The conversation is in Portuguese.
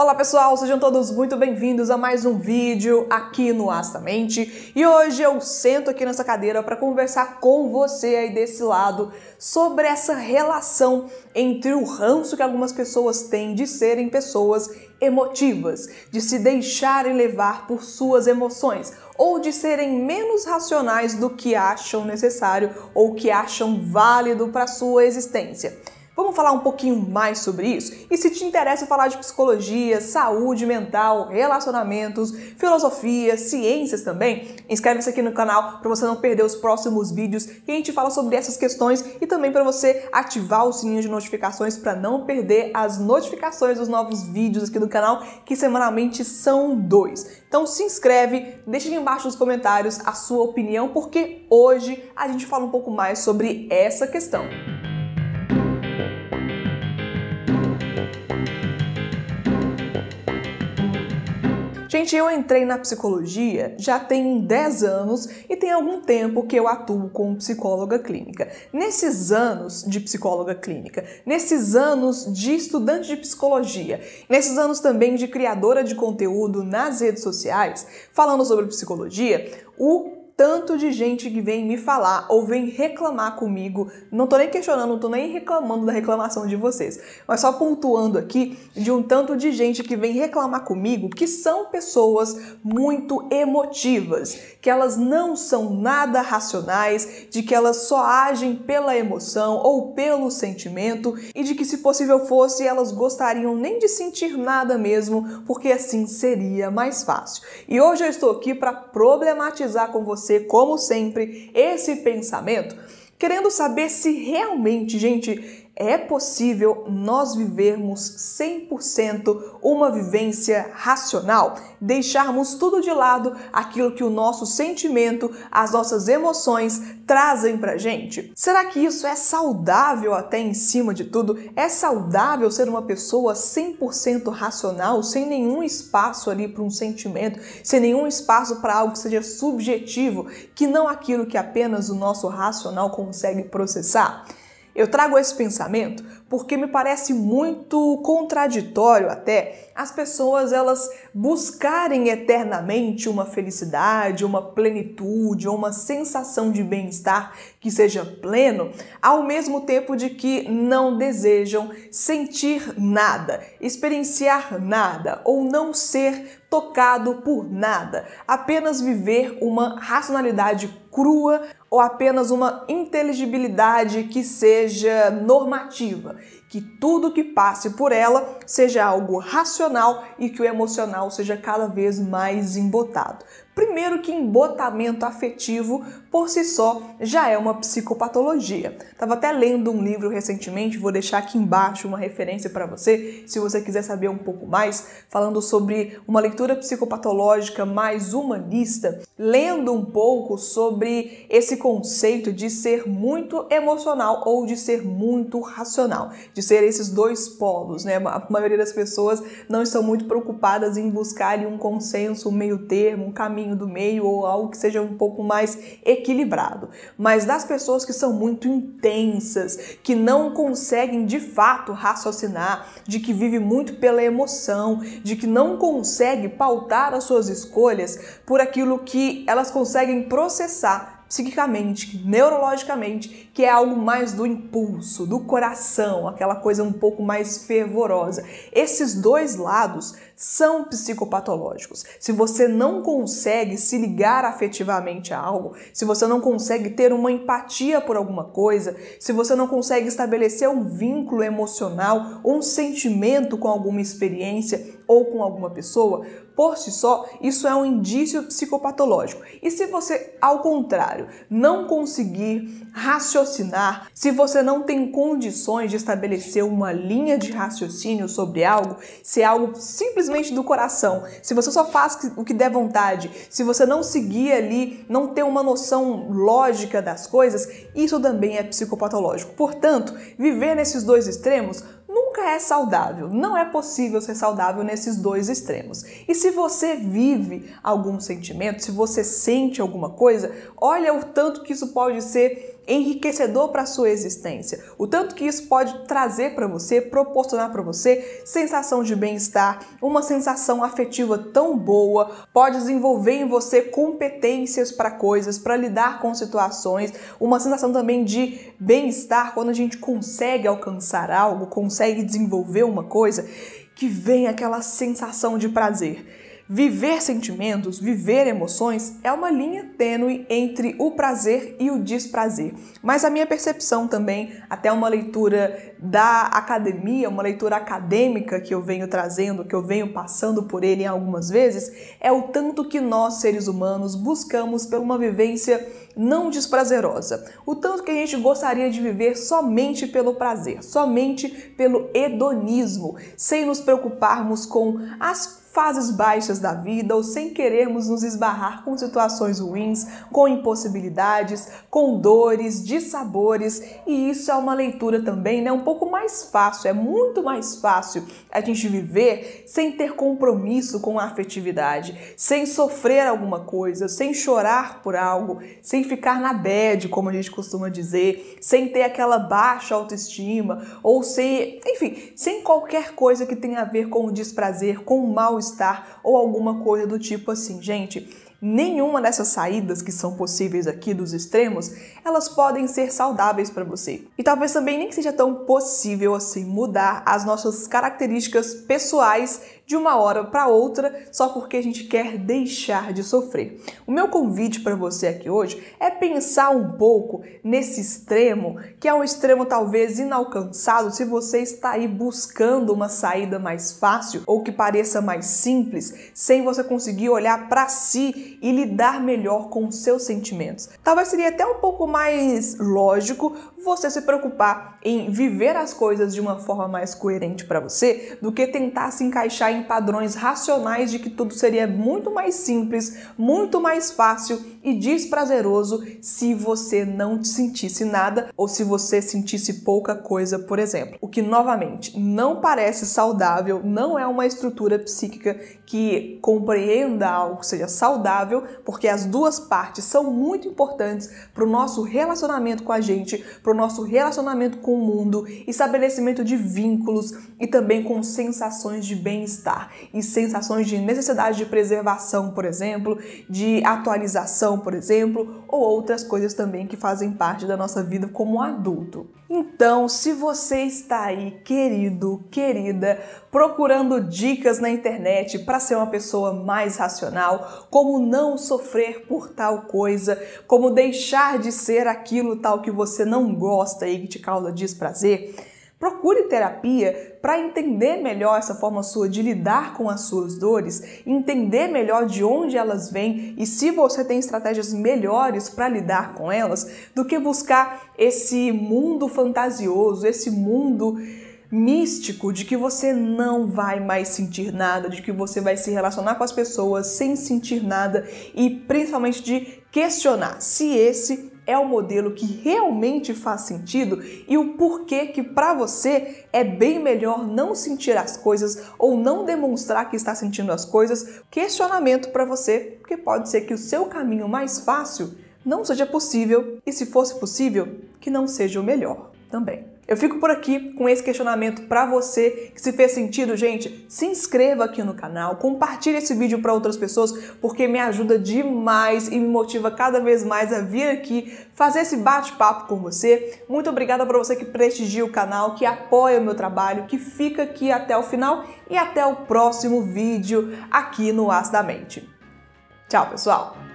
Olá pessoal, sejam todos muito bem-vindos a mais um vídeo aqui no Astamente. E hoje eu sento aqui nessa cadeira para conversar com você aí desse lado sobre essa relação entre o ranço que algumas pessoas têm de serem pessoas emotivas, de se deixarem levar por suas emoções ou de serem menos racionais do que acham necessário ou que acham válido para sua existência. Vamos falar um pouquinho mais sobre isso? E se te interessa falar de psicologia, saúde mental, relacionamentos, filosofia, ciências também, inscreve-se aqui no canal para você não perder os próximos vídeos que a gente fala sobre essas questões e também para você ativar o sininho de notificações para não perder as notificações dos novos vídeos aqui do canal, que semanalmente são dois. Então se inscreve, deixa aqui embaixo nos comentários a sua opinião, porque hoje a gente fala um pouco mais sobre essa questão. Gente, eu entrei na psicologia já tem 10 anos e tem algum tempo que eu atuo como psicóloga clínica. Nesses anos de psicóloga clínica, nesses anos de estudante de psicologia, nesses anos também de criadora de conteúdo nas redes sociais, falando sobre psicologia, o tanto de gente que vem me falar ou vem reclamar comigo. Não tô nem questionando, não tô nem reclamando da reclamação de vocês, mas só pontuando aqui de um tanto de gente que vem reclamar comigo que são pessoas muito emotivas, que elas não são nada racionais, de que elas só agem pela emoção ou pelo sentimento e de que se possível fosse elas gostariam nem de sentir nada mesmo, porque assim seria mais fácil. E hoje eu estou aqui para problematizar com você você, como sempre, esse pensamento, querendo saber se realmente, gente, é possível nós vivermos 100% uma vivência racional, deixarmos tudo de lado aquilo que o nosso sentimento, as nossas emoções trazem pra gente? Será que isso é saudável até em cima de tudo? É saudável ser uma pessoa 100% racional, sem nenhum espaço ali para um sentimento, sem nenhum espaço para algo que seja subjetivo, que não aquilo que apenas o nosso racional consegue processar? Eu trago esse pensamento porque me parece muito contraditório até as pessoas elas buscarem eternamente uma felicidade, uma plenitude, uma sensação de bem-estar que seja pleno, ao mesmo tempo de que não desejam sentir nada, experienciar nada ou não ser tocado por nada, apenas viver uma racionalidade crua ou apenas uma inteligibilidade que seja normativa que tudo que passe por ela seja algo racional e que o emocional seja cada vez mais embotado. Primeiro que embotamento afetivo por si só já é uma psicopatologia. Tava até lendo um livro recentemente, vou deixar aqui embaixo uma referência para você, se você quiser saber um pouco mais, falando sobre uma leitura psicopatológica mais humanista, lendo um pouco sobre esse conceito de ser muito emocional ou de ser muito racional, de ser esses dois polos, né? A maioria das pessoas não estão muito preocupadas em buscar um consenso, um meio termo, um caminho do meio ou algo que seja um pouco mais equilibrado. Mas das pessoas que são muito intensas, que não conseguem de fato raciocinar, de que vive muito pela emoção, de que não consegue pautar as suas escolhas por aquilo que elas conseguem processar psiquicamente, neurologicamente, que é algo mais do impulso, do coração, aquela coisa um pouco mais fervorosa. Esses dois lados são psicopatológicos. Se você não consegue se ligar afetivamente a algo, se você não consegue ter uma empatia por alguma coisa, se você não consegue estabelecer um vínculo emocional um sentimento com alguma experiência ou com alguma pessoa, por si só, isso é um indício psicopatológico. E se você, ao contrário, não conseguir raciocinar, se você não tem condições de estabelecer uma linha de raciocínio sobre algo, se é algo simplesmente do coração, se você só faz o que der vontade, se você não seguir ali, não ter uma noção lógica das coisas, isso também é psicopatológico. Portanto, viver nesses dois extremos nunca é saudável. Não é possível ser saudável nesses dois extremos. E se você vive algum sentimento, se você sente alguma coisa, olha o tanto que isso pode ser enriquecedor para a sua existência. O tanto que isso pode trazer para você, proporcionar para você sensação de bem-estar, uma sensação afetiva tão boa, pode desenvolver em você competências para coisas, para lidar com situações, uma sensação também de bem-estar quando a gente consegue alcançar algo, consegue desenvolver uma coisa, que vem aquela sensação de prazer. Viver sentimentos, viver emoções é uma linha tênue entre o prazer e o desprazer. Mas a minha percepção também, até uma leitura da academia, uma leitura acadêmica que eu venho trazendo, que eu venho passando por ele algumas vezes, é o tanto que nós, seres humanos, buscamos por uma vivência não desprazerosa. O tanto que a gente gostaria de viver somente pelo prazer, somente pelo hedonismo, sem nos preocuparmos com as fases baixas da vida ou sem querermos nos esbarrar com situações ruins, com impossibilidades, com dores, dissabores, e isso é uma leitura também, né, um pouco mais fácil, é muito mais fácil a gente viver sem ter compromisso com a afetividade, sem sofrer alguma coisa, sem chorar por algo, sem ficar na bad, como a gente costuma dizer, sem ter aquela baixa autoestima ou sem, enfim, sem qualquer coisa que tenha a ver com o desprazer, com o mal mal-estar ou alguma coisa do tipo assim. Gente, nenhuma dessas saídas que são possíveis aqui dos extremos, elas podem ser saudáveis para você. E talvez também nem seja tão possível assim mudar as nossas características pessoais de uma hora para outra só porque a gente quer deixar de sofrer. O meu convite para você aqui hoje é pensar um pouco nesse extremo, que é um extremo talvez inalcançado se você está aí buscando uma saída mais fácil ou que pareça mais simples, sem você conseguir olhar para si e lidar melhor com os seus sentimentos. Talvez seria até um pouco mais lógico você se preocupar em viver as coisas de uma forma mais coerente para você do que tentar se encaixar em padrões racionais de que tudo seria muito mais simples, muito mais fácil e desprazeroso se você não sentisse nada ou se você sentisse pouca coisa, por exemplo. O que novamente não parece saudável, não é uma estrutura psíquica que compreenda algo que seja saudável, porque as duas partes são muito importantes para o nosso relacionamento com a gente, para o nosso relacionamento com o mundo, estabelecimento de vínculos e também com sensações de bem-estar e sensações de necessidade de preservação, por exemplo, de atualização, por exemplo, ou outras coisas também que fazem parte da nossa vida como adulto. Então, se você está aí, querido, querida, procurando dicas na internet para ser uma pessoa mais racional, como não sofrer por tal coisa, como deixar de ser aquilo tal que você não gosta e que te causa desprazer, Procure terapia para entender melhor essa forma sua de lidar com as suas dores, entender melhor de onde elas vêm e se você tem estratégias melhores para lidar com elas, do que buscar esse mundo fantasioso, esse mundo místico de que você não vai mais sentir nada, de que você vai se relacionar com as pessoas sem sentir nada e principalmente de questionar se esse é o modelo que realmente faz sentido e o porquê que para você é bem melhor não sentir as coisas ou não demonstrar que está sentindo as coisas. Questionamento para você, porque pode ser que o seu caminho mais fácil não seja possível e se fosse possível, que não seja o melhor também. Eu fico por aqui com esse questionamento para você que se fez sentido, gente. Se inscreva aqui no canal, compartilhe esse vídeo para outras pessoas, porque me ajuda demais e me motiva cada vez mais a vir aqui fazer esse bate-papo com você. Muito obrigada para você que prestigia o canal, que apoia o meu trabalho, que fica aqui até o final e até o próximo vídeo aqui no As da Mente. Tchau, pessoal!